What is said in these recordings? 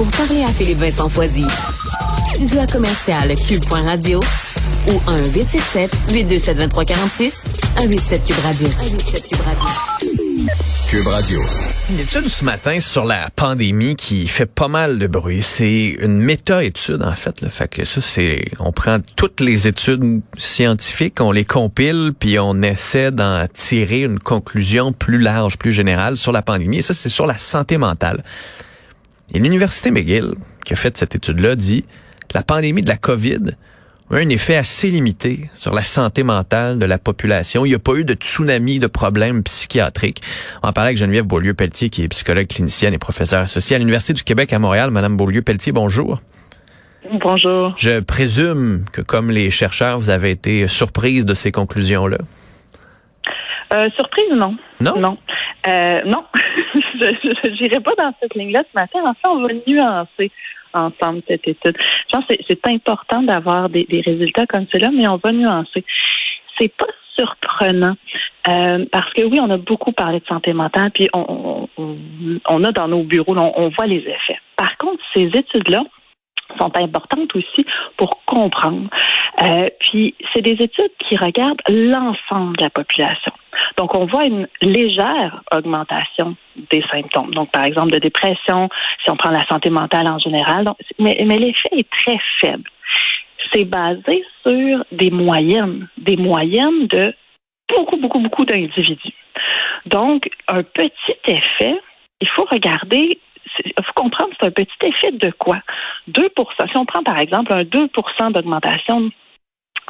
Pour parler à Philippe Vincent Foisy, studio à commercial cube.radio ou 1-877-827-2346, 187 Cube Radio. 187 Cube Radio. Cube Radio. Une étude ce matin sur la pandémie qui fait pas mal de bruit. C'est une méta-étude, en fait. Le fait que ça, c'est, on prend toutes les études scientifiques, on les compile, puis on essaie d'en tirer une conclusion plus large, plus générale sur la pandémie. Et ça, c'est sur la santé mentale. Et l'Université McGill, qui a fait cette étude-là, dit la pandémie de la COVID a un effet assez limité sur la santé mentale de la population. Il n'y a pas eu de tsunami de problèmes psychiatriques. On parlait avec Geneviève Beaulieu-Pelletier, qui est psychologue clinicienne et professeure associée à l'Université du Québec à Montréal. Madame Beaulieu-Pelletier, bonjour. Bonjour. Je présume que, comme les chercheurs, vous avez été surprise de ces conclusions-là. Euh, surprise, non. Non? Non. Euh, non. je n'irai pas dans cette ligne-là ce matin. En fait, on va nuancer ensemble cette étude. Je pense que c'est important d'avoir des, des, résultats comme cela, mais on va nuancer. C'est pas surprenant euh, parce que oui, on a beaucoup parlé de santé mentale, puis on, on, on a dans nos bureaux, on, on voit les effets. Par contre, ces études-là sont importantes aussi pour comprendre. Euh, puis, c'est des études qui regardent l'ensemble de la population. Donc, on voit une légère augmentation des symptômes. Donc, par exemple, de dépression, si on prend la santé mentale en général. Mais, mais l'effet est très faible. C'est basé sur des moyennes, des moyennes de beaucoup, beaucoup, beaucoup d'individus. Donc, un petit effet, il faut regarder il faut comprendre, c'est un petit effet de quoi? 2% Si on prend, par exemple, un 2% d'augmentation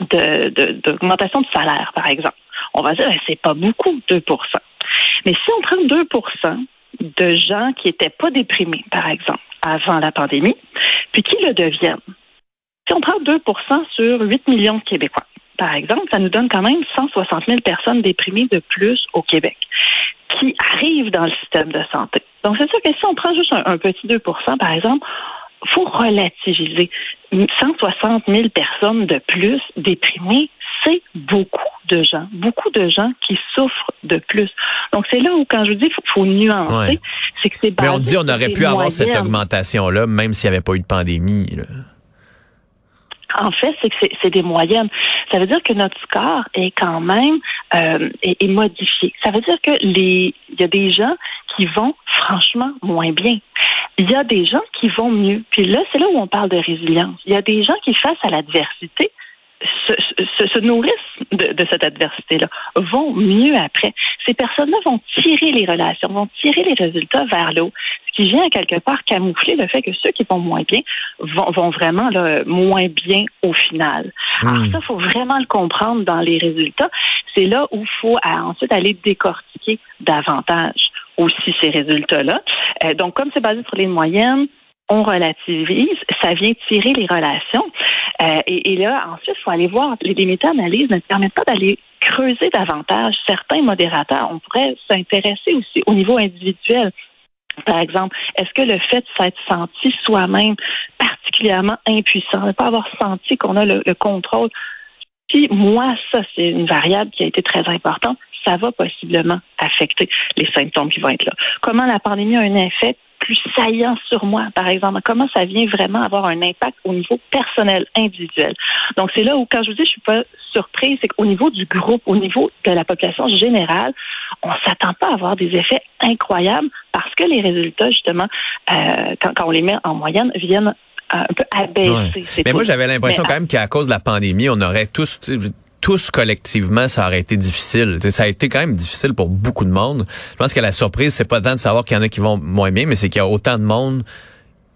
de, d'augmentation de, salaire, par exemple, on va dire, c'est pas beaucoup, 2% Mais si on prend 2% de gens qui n'étaient pas déprimés, par exemple, avant la pandémie, puis qui le deviennent, si on prend 2% sur 8 millions de Québécois, par exemple, ça nous donne quand même 160 000 personnes déprimées de plus au Québec qui arrivent dans le système de santé. Donc, c'est sûr que si on prend juste un, un petit 2 par exemple, faut relativiser. 160 000 personnes de plus déprimées, c'est beaucoup de gens, beaucoup de gens qui souffrent de plus. Donc, c'est là où, quand je dis qu'il faut, faut, nuancer, ouais. c'est que c'est Mais on dit on aurait pu avoir cette augmentation-là, même s'il n'y avait pas eu de pandémie. Là. En fait, c'est que c'est des moyennes. Ça veut dire que notre score est quand même euh, est, est modifié. Ça veut dire que les il y a des gens qui vont franchement moins bien. Il y a des gens qui vont mieux. Puis là, c'est là où on parle de résilience. Il y a des gens qui, face à l'adversité, se, se, se, nourrissent de, de cette adversité-là, vont mieux après. Ces personnes-là vont tirer les relations, vont tirer les résultats vers l'eau, ce qui vient quelque part camoufler le fait que ceux qui vont moins bien vont, vont vraiment là, moins bien au final. Mmh. Alors ça, il faut vraiment le comprendre dans les résultats. C'est là où il faut ensuite aller décortiquer davantage aussi ces résultats-là. Euh, donc, comme c'est basé sur les moyennes, on relativise, ça vient tirer les relations. Euh, et, là, ensuite, il faut aller voir. Les, méta-analyses ne permettent pas d'aller creuser davantage certains modérateurs. On pourrait s'intéresser aussi au niveau individuel. Par exemple, est-ce que le fait de s'être senti soi-même particulièrement impuissant, de ne pas avoir senti qu'on a le contrôle, puis moi, ça, c'est une variable qui a été très importante, ça va possiblement affecter les symptômes qui vont être là. Comment la pandémie a un effet plus saillant sur moi, par exemple? Comment ça vient vraiment avoir un impact au niveau personnel, individuel? Donc, c'est là où, quand je vous dis, je suis pas surprise, c'est qu'au niveau du groupe, au niveau de la population générale, on s'attend pas à avoir des effets incroyables parce que les résultats, justement, euh, quand, quand on les met en moyenne, viennent un peu. Ouais. Mais moi, j'avais l'impression quand même qu'à cause de la pandémie, on aurait tous tous collectivement, ça aurait été difficile. T'sais, ça a été quand même difficile pour beaucoup de monde. Je pense que la surprise, c'est pas tant de savoir qu'il y en a qui vont moins bien, mais c'est qu'il y a autant de monde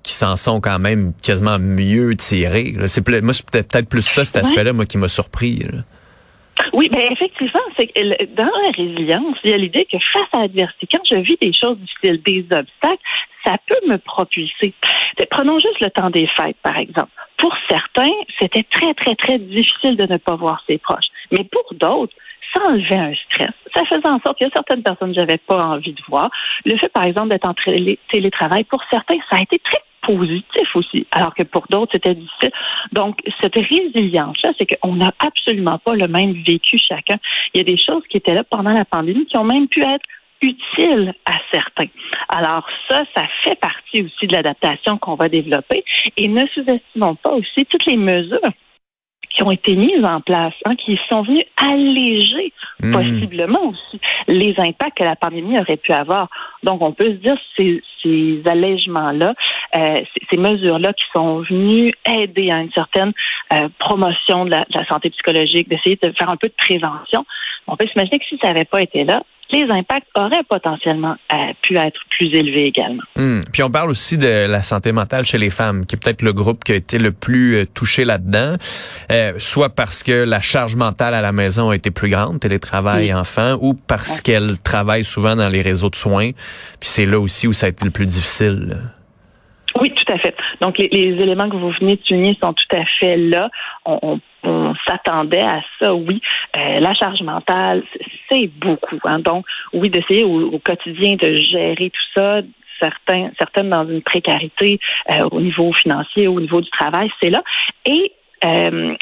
qui s'en sont quand même quasiment mieux tirés. C'est moi, c'est peut-être plus ça, cet aspect-là, moi, qui m'a surpris. Là. Oui, mais effectivement, c'est dans la résilience, il y a l'idée que face à l'adversité, quand je vis des choses difficiles, des obstacles, ça peut me propulser. Prenons juste le temps des fêtes, par exemple. Pour certains, c'était très, très, très difficile de ne pas voir ses proches. Mais pour d'autres, ça enlevait un stress. Ça faisait en sorte qu'il y a certaines personnes que j'avais pas envie de voir. Le fait, par exemple, d'être en télétravail, pour certains, ça a été très positif aussi, alors que pour d'autres, c'était difficile. Donc, cette résilience-là, c'est qu'on n'a absolument pas le même vécu chacun. Il y a des choses qui étaient là pendant la pandémie qui ont même pu être utiles à certains. Alors ça, ça fait partie aussi de l'adaptation qu'on va développer. Et ne sous-estimons pas aussi toutes les mesures qui ont été mises en place, hein, qui sont venues alléger hmm. possiblement aussi les impacts que la pandémie aurait pu avoir. Donc, on peut se dire ces, ces allègements-là, euh, ces mesures-là qui sont venues aider à une certaine euh, promotion de la, de la santé psychologique, d'essayer de faire un peu de prévention. On peut s'imaginer que si ça n'avait pas été là, les impacts auraient potentiellement euh, pu être plus élevés également. Hmm. Puis on parle aussi de la santé mentale chez les femmes, qui est peut-être le groupe qui a été le plus euh, touché là-dedans, euh, soit parce que la charge mentale à la maison a été plus grande, télétravail oui. enfant, ou parce qu'elles travaillent souvent dans les réseaux de soins. Puis c'est là aussi où ça a été le plus difficile. Oui, tout à fait. Donc, les, les, éléments que vous venez de souligner sont tout à fait là. On, on, on s'attendait à ça, oui. Euh, la charge mentale, c'est beaucoup. Hein. Donc, oui, d'essayer au, au, quotidien de gérer tout ça, certains, certaines dans une précarité euh, au niveau financier, au niveau du travail, c'est là. Et euh,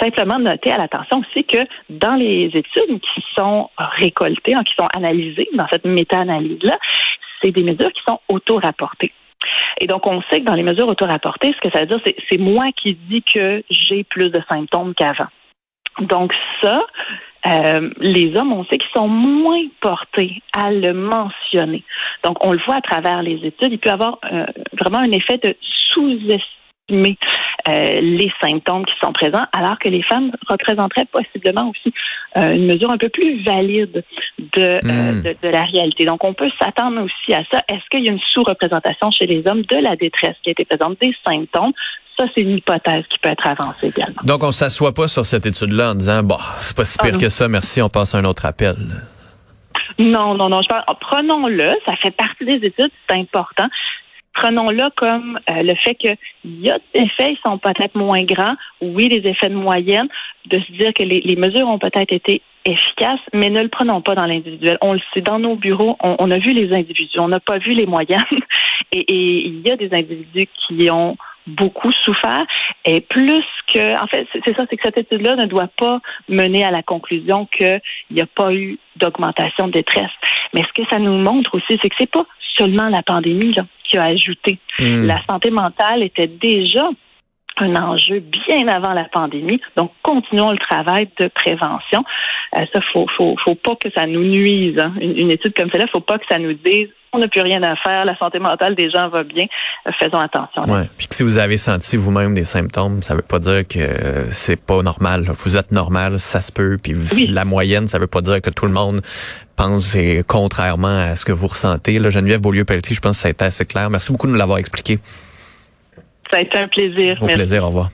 simplement noter à l'attention aussi que dans les études qui sont récoltées, hein, qui sont analysées dans cette méta-analyse-là, c'est des mesures qui sont auto-rapportées. Et donc, on sait que dans les mesures auto-rapportées, ce que ça veut dire, c'est, c'est moi qui dis que j'ai plus de symptômes qu'avant. Donc, ça, euh, les hommes, on sait qu'ils sont moins portés à le mentionner. Donc, on le voit à travers les études. Il peut avoir euh, vraiment un effet de euh, les symptômes qui sont présents, alors que les femmes représenteraient possiblement aussi euh, une mesure un peu plus valide de, mmh. de, de, la réalité. Donc, on peut s'attendre aussi à ça. Est-ce qu'il y a une sous-représentation chez les hommes de la détresse qui a été présente, des symptômes? Ça, c'est une hypothèse qui peut être avancée également. Donc, on s'assoit pas sur cette étude-là en disant, bon, c'est pas si pire ah, que ça, merci, on passe à un autre appel. Non, non, non. Je pense, prenons-le. Ça fait partie des études. C'est important prenons-le comme euh, le fait qu'il y a des effets, ils sont peut-être moins grands. Oui, les effets de moyenne, de se dire que les, les mesures ont peut-être été efficaces, mais ne le prenons pas dans l'individuel. On le sait, dans nos bureaux, on, on a vu les individus, on n'a pas vu les moyennes. Et, il y a des individus qui ont beaucoup souffert. Et plus que, en fait, c'est ça, c'est que cette étude-là ne doit pas mener à la conclusion qu'il n'y a pas eu d'augmentation de détresse. Mais ce que ça nous montre aussi, c'est que c'est pas seulement la pandémie là, qui a ajouté. Mmh. La santé mentale était déjà un enjeu bien avant la pandémie. Donc, continuons le travail de prévention. Euh, ça, faut, faut, faut pas que ça nous nuise. Hein. Une, une, étude comme celle-là, faut pas que ça nous dise on n'a plus rien à faire, la santé mentale des gens va bien. Euh, faisons attention. Ouais. Puis que si vous avez senti vous-même des symptômes, ça veut pas dire que c'est pas normal. Vous êtes normal, ça se peut. Puis oui. la moyenne, ça veut pas dire que tout le monde pense contrairement à ce que vous ressentez. Là, Geneviève Beaulieu-Pelletier, je pense que ça a été assez clair. Merci beaucoup de nous l'avoir expliqué. Ça a été un plaisir. Au Merci. plaisir. Au revoir.